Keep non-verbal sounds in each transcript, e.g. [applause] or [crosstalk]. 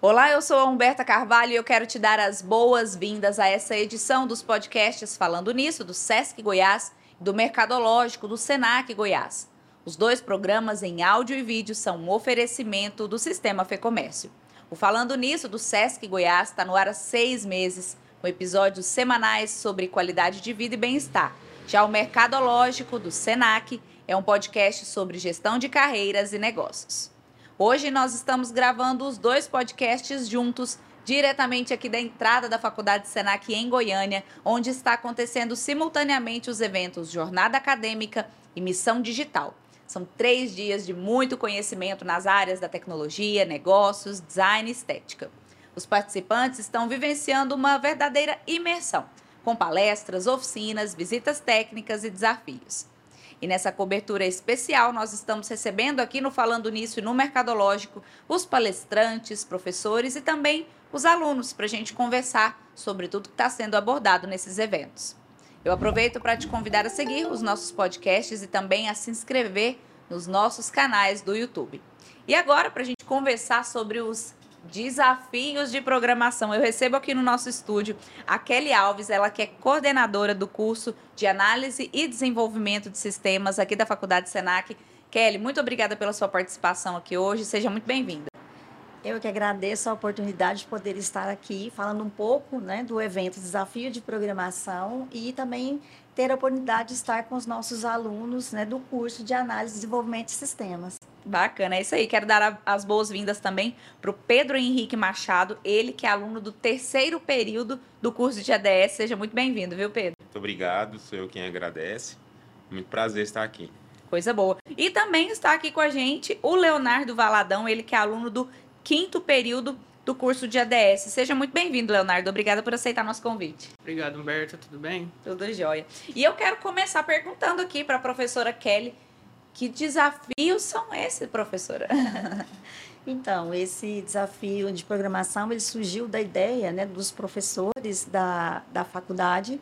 Olá, eu sou a Humberta Carvalho e eu quero te dar as boas-vindas a essa edição dos podcasts Falando Nisso, do Sesc Goiás e do Mercadológico do Senac Goiás. Os dois programas em áudio e vídeo são um oferecimento do Sistema Fecomércio. O Falando Nisso, do Sesc Goiás, está no ar há seis meses, com episódios semanais sobre qualidade de vida e bem-estar. Já o Mercadológico, do Senac, é um podcast sobre gestão de carreiras e negócios. Hoje nós estamos gravando os dois podcasts juntos, diretamente aqui da entrada da Faculdade Senac em Goiânia, onde está acontecendo simultaneamente os eventos Jornada Acadêmica e Missão Digital. São três dias de muito conhecimento nas áreas da tecnologia, negócios, design e estética. Os participantes estão vivenciando uma verdadeira imersão, com palestras, oficinas, visitas técnicas e desafios. E nessa cobertura especial, nós estamos recebendo aqui no Falando Nisso e no Mercadológico os palestrantes, professores e também os alunos para a gente conversar sobre tudo que está sendo abordado nesses eventos. Eu aproveito para te convidar a seguir os nossos podcasts e também a se inscrever nos nossos canais do YouTube. E agora, para a gente conversar sobre os desafios de programação, eu recebo aqui no nosso estúdio a Kelly Alves, ela que é coordenadora do curso de análise e desenvolvimento de sistemas aqui da Faculdade Senac. Kelly, muito obrigada pela sua participação aqui hoje, seja muito bem-vinda. Eu que agradeço a oportunidade de poder estar aqui falando um pouco né, do evento Desafio de Programação e também ter a oportunidade de estar com os nossos alunos né, do curso de Análise e Desenvolvimento de Sistemas. Bacana, é isso aí. Quero dar as boas-vindas também para o Pedro Henrique Machado, ele que é aluno do terceiro período do curso de ADS. Seja muito bem-vindo, viu, Pedro? Muito obrigado, sou eu quem agradece. Muito prazer estar aqui. Coisa boa. E também está aqui com a gente o Leonardo Valadão, ele que é aluno do quinto período do curso de ADS. Seja muito bem-vindo, Leonardo. Obrigada por aceitar nosso convite. Obrigado, Humberto. Tudo bem? Tudo jóia. E eu quero começar perguntando aqui para a professora Kelly, que desafios são esses, professora? [laughs] Então, esse desafio de programação, ele surgiu da ideia né, dos professores da, da faculdade,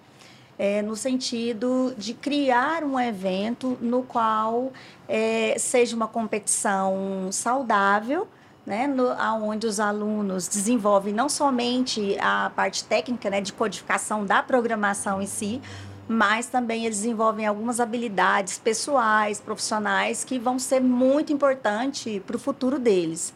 é, no sentido de criar um evento no qual é, seja uma competição saudável, né, no, onde os alunos desenvolvem não somente a parte técnica né, de codificação da programação em si, mas também eles desenvolvem algumas habilidades pessoais, profissionais, que vão ser muito importantes para o futuro deles.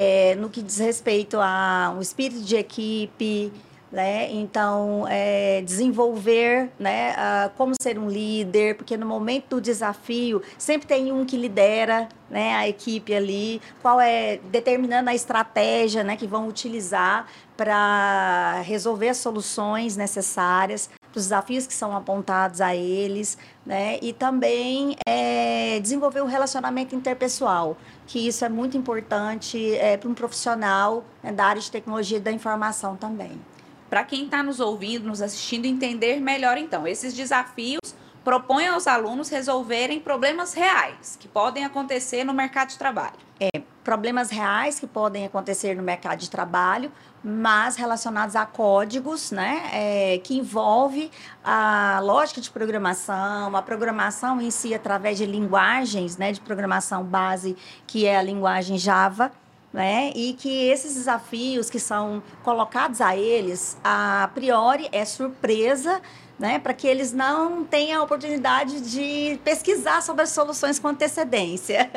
É, no que diz respeito ao espírito de equipe, né? Então, é, desenvolver né, como ser um líder, porque no momento do desafio sempre tem um que lidera né, a equipe ali, qual é determinando a estratégia né, que vão utilizar para resolver as soluções necessárias os desafios que são apontados a eles, né? E também é, desenvolver o relacionamento interpessoal, que isso é muito importante é, para um profissional né, da área de tecnologia da informação também para quem está nos ouvindo, nos assistindo, entender melhor então. Esses desafios propõem aos alunos resolverem problemas reais que podem acontecer no mercado de trabalho. É, problemas reais que podem acontecer no mercado de trabalho, mas relacionados a códigos, né, é, que envolve a lógica de programação, a programação em si através de linguagens, né, de programação base, que é a linguagem Java, né? E que esses desafios que são colocados a eles, a priori é surpresa, né? Para que eles não tenham a oportunidade de pesquisar sobre as soluções com antecedência. [laughs]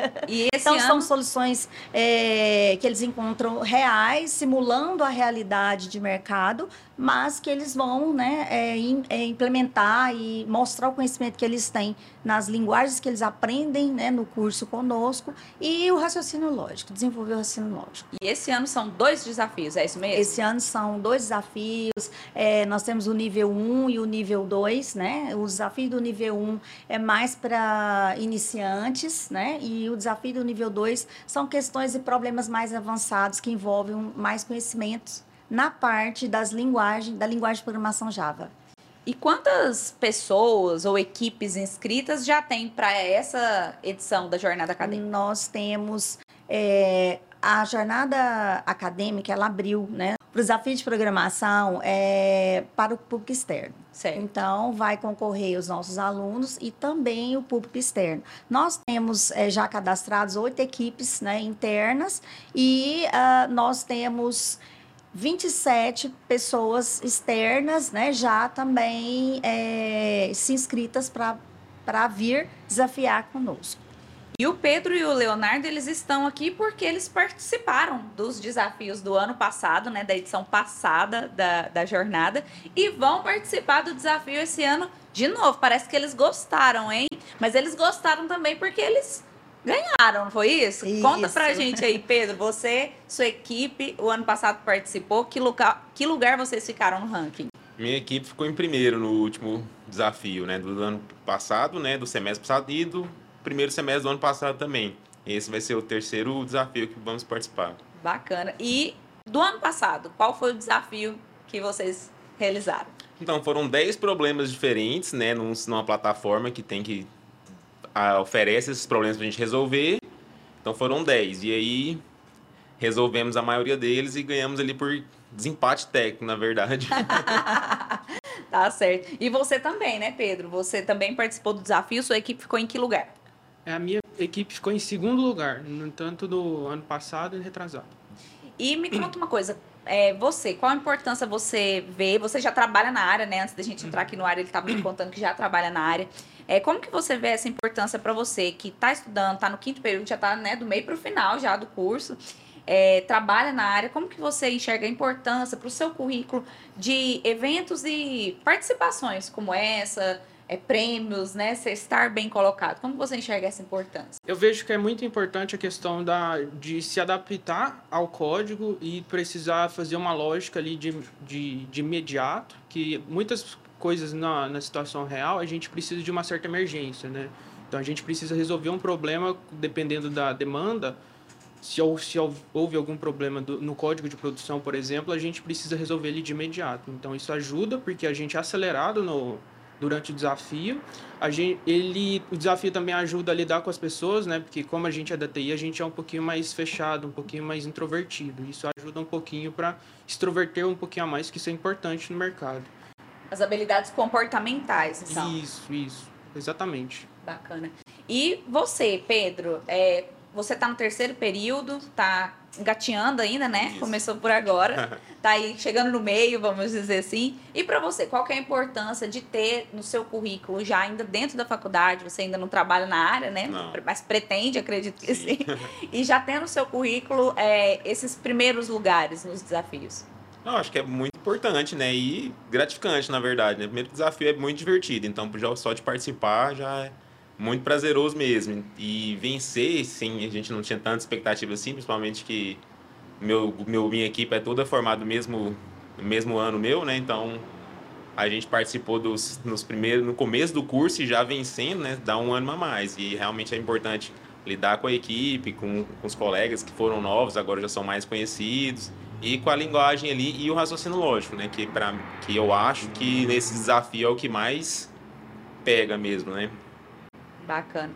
Então ano... são soluções é, que eles encontram reais, simulando a realidade de mercado, mas que eles vão né, é, é, implementar e mostrar o conhecimento que eles têm nas linguagens que eles aprendem né, no curso conosco e o raciocínio lógico, desenvolver o raciocínio lógico. E esse ano são dois desafios, é isso mesmo? Esse ano são dois desafios. Nós temos o nível 1 e o nível 2, né? O desafio do nível 1 é mais para iniciantes, né? E o desafio do nível 2 são questões e problemas mais avançados que envolvem mais conhecimentos na parte das linguagens, da linguagem de programação Java. E quantas pessoas ou equipes inscritas já tem para essa edição da jornada acadêmica? Nós temos é, a jornada acadêmica, ela abriu, né? Para o desafio de programação é, para o público externo. Certo. Então, vai concorrer os nossos alunos e também o público externo. Nós temos é, já cadastrados oito equipes né, internas e uh, nós temos 27 pessoas externas né, já também é, se inscritas para vir desafiar conosco. E o Pedro e o Leonardo, eles estão aqui porque eles participaram dos desafios do ano passado, né, da edição passada da, da jornada, e vão participar do desafio esse ano de novo. Parece que eles gostaram, hein? Mas eles gostaram também porque eles ganharam, não foi isso? isso? Conta pra gente aí, Pedro, você, sua equipe, o ano passado participou, que lugar, que lugar vocês ficaram no ranking? Minha equipe ficou em primeiro no último desafio, né, do ano passado, né, do semestre passado e do primeiro semestre do ano passado também. Esse vai ser o terceiro desafio que vamos participar. Bacana. E do ano passado, qual foi o desafio que vocês realizaram? Então, foram 10 problemas diferentes, né, numa plataforma que tem que a, oferece esses problemas para a gente resolver. Então, foram 10. E aí, resolvemos a maioria deles e ganhamos ali por desempate técnico, na verdade. [laughs] tá certo. E você também, né, Pedro? Você também participou do desafio, sua equipe ficou em que lugar? É, a minha equipe ficou em segundo lugar, no tanto do ano passado e retrasado. E me conta uma coisa, é, você, qual a importância você vê? Você já trabalha na área, né? Antes da gente entrar aqui no área, ele estava me contando que já trabalha na área. É, como que você vê essa importância para você que está estudando, está no quinto período, já está né, do meio para o final já do curso, é, trabalha na área, como que você enxerga a importância para o seu currículo de eventos e participações como essa, é, prêmios, né? Você estar bem colocado. Como você enxerga essa importância? Eu vejo que é muito importante a questão da, de se adaptar ao código e precisar fazer uma lógica ali de, de, de imediato, que muitas coisas na, na situação real a gente precisa de uma certa emergência, né? Então a gente precisa resolver um problema dependendo da demanda. Se, se houve algum problema do, no código de produção, por exemplo, a gente precisa resolver ele de imediato. Então isso ajuda porque a gente é acelerado no, durante o desafio. A gente, ele, o desafio também ajuda a lidar com as pessoas, né? Porque como a gente é da TI, a gente é um pouquinho mais fechado, um pouquinho mais introvertido. Isso ajuda um pouquinho para extroverter um pouquinho a mais, que isso é importante no mercado. As habilidades comportamentais, então. Isso, isso. Exatamente. Bacana. E você, Pedro, é, você está no terceiro período, está engatinhando ainda, né? Isso. Começou por agora, [laughs] tá aí chegando no meio, vamos dizer assim. E para você, qual é a importância de ter no seu currículo já ainda dentro da faculdade, você ainda não trabalha na área, né? Não. Mas pretende, acredito que sim. sim. [laughs] e já tem no seu currículo é, esses primeiros lugares nos desafios. Não, acho que é muito importante, né? E gratificante, na verdade. Né? O primeiro desafio é muito divertido, então já só de participar já é muito prazeroso mesmo. E vencer, sim, a gente não tinha tanta expectativa assim, principalmente que meu, meu, minha equipe é toda formada no mesmo, no mesmo ano meu, né? Então a gente participou dos, nos primeiros, no começo do curso e já vencendo, né? Dá um ano a mais. E realmente é importante lidar com a equipe, com, com os colegas que foram novos, agora já são mais conhecidos. E com a linguagem ali e o raciocínio lógico, né? Que, pra, que eu acho que nesse desafio é o que mais pega mesmo, né? Bacana.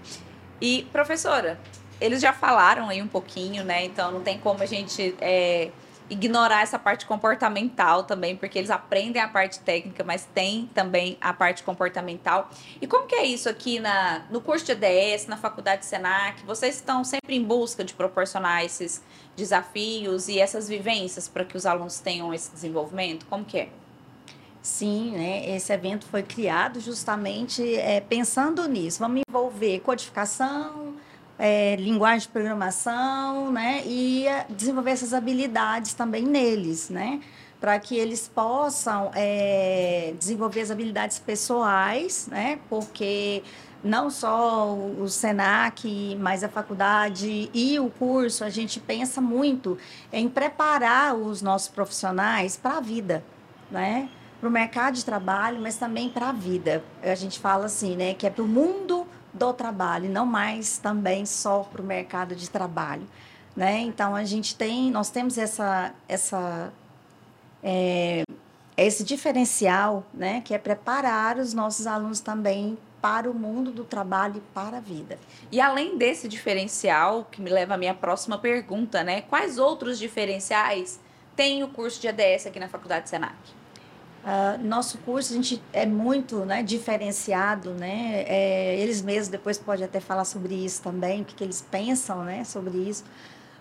E, professora, eles já falaram aí um pouquinho, né? Então não tem como a gente é, ignorar essa parte comportamental também, porque eles aprendem a parte técnica, mas tem também a parte comportamental. E como que é isso aqui na, no curso de EDS, na faculdade Senac? Vocês estão sempre em busca de proporcionar esses desafios e essas vivências para que os alunos tenham esse desenvolvimento? Como que é? Sim, né? Esse evento foi criado justamente é, pensando nisso. Vamos envolver codificação, é, linguagem de programação, né? E é, desenvolver essas habilidades também neles, né? Para que eles possam é, desenvolver as habilidades pessoais, né? Porque não só o Senac, mas a faculdade e o curso, a gente pensa muito em preparar os nossos profissionais para a vida, né? Para o mercado de trabalho, mas também para a vida. A gente fala assim, né, que é para o mundo do trabalho, não mais também só para o mercado de trabalho, né? Então a gente tem, nós temos essa essa é, esse diferencial, né, que é preparar os nossos alunos também para o mundo do trabalho e para a vida. E além desse diferencial, que me leva à minha próxima pergunta, né? Quais outros diferenciais tem o curso de ADS aqui na Faculdade Senac? Uh, nosso curso a gente é muito né, diferenciado, né? É, eles mesmos depois podem até falar sobre isso também, o que, que eles pensam né, sobre isso.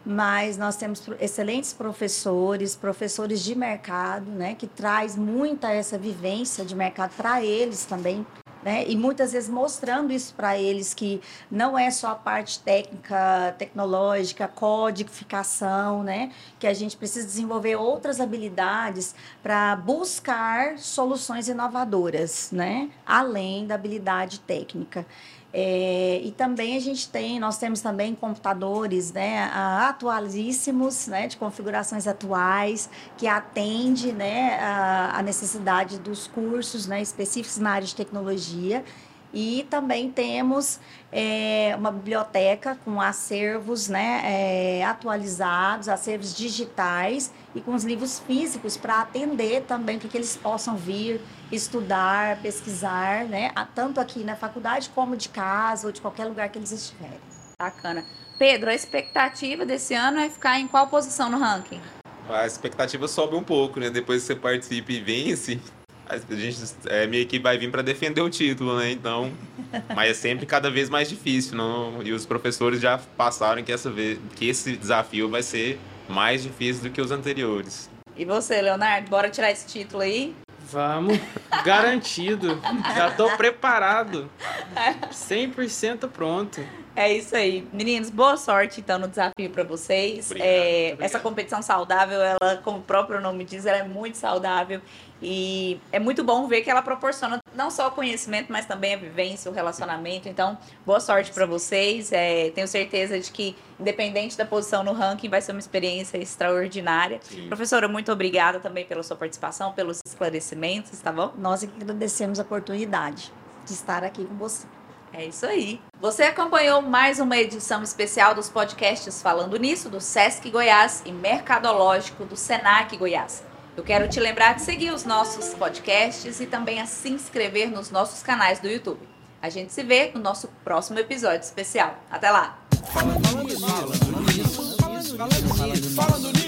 Mas nós temos excelentes professores, professores de mercado, né, que traz muita essa vivência de mercado para eles também, né? E muitas vezes mostrando isso para eles que não é só a parte técnica, tecnológica, codificação, né? Que a gente precisa desenvolver outras habilidades para buscar soluções inovadoras, né? Além da habilidade técnica. É, e também a gente tem, nós temos também computadores né, atualíssimos, né, de configurações atuais, que atende né, a, a necessidade dos cursos né, específicos na área de tecnologia. E também temos é, uma biblioteca com acervos né, é, atualizados, acervos digitais e com os livros físicos para atender também para que eles possam vir estudar, pesquisar, né, tanto aqui na faculdade como de casa ou de qualquer lugar que eles estiverem. Bacana. Pedro, a expectativa desse ano é ficar em qual posição no ranking? A expectativa sobe um pouco, né? Depois que você participa e vence, a gente, é, minha equipe vai vir para defender o título, né? Então, [laughs] mas é sempre cada vez mais difícil, não? E os professores já passaram que essa vez, que esse desafio vai ser mais difícil do que os anteriores. E você, Leonardo, bora tirar esse título aí? Vamos, garantido. Já estou preparado. [laughs] 100% pronto. É isso aí. Meninos, boa sorte então no desafio para vocês. Obrigado, é, obrigado. Essa competição saudável, ela, como o próprio nome diz, ela é muito saudável. E é muito bom ver que ela proporciona não só o conhecimento, mas também a vivência, o relacionamento. Então, boa sorte para vocês. É, tenho certeza de que, independente da posição no ranking, vai ser uma experiência extraordinária. Sim. Professora, muito obrigada também pela sua participação, pelos esclarecimentos, tá bom? Nós é agradecemos a oportunidade de estar aqui com você. É isso aí. Você acompanhou mais uma edição especial dos podcasts Falando Nisso, do Sesc Goiás e Mercadológico do Senac Goiás. Eu quero te lembrar de seguir os nossos podcasts e também a se inscrever nos nossos canais do YouTube. A gente se vê no nosso próximo episódio especial. Até lá! Falando nisso, falando nisso, falando nisso, falando nisso.